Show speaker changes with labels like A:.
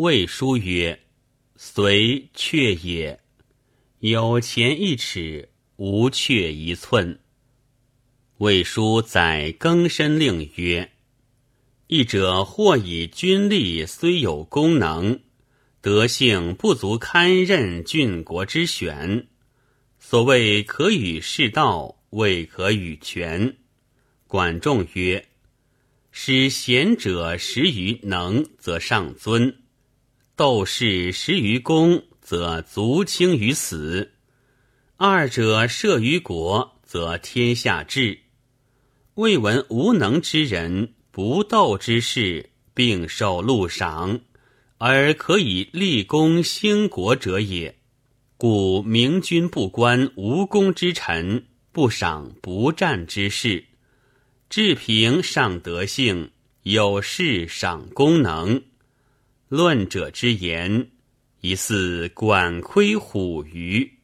A: 魏书曰：“虽阙也，有前一尺，无阙一寸。”魏书载更申令曰：“一者或以军力虽有功能，德性不足堪任郡国之选。所谓可与世道，未可与权。”管仲曰：“使贤者十于能，则上尊；斗士失于功，则足轻于死。二者摄于国，则天下治。”未闻无能之人，不斗之事，并受禄赏，而可以立功兴国者也。故明君不观无功之臣，不赏不战之士。治平上德性，有事赏功能。论者之言，疑似管窥虎鱼。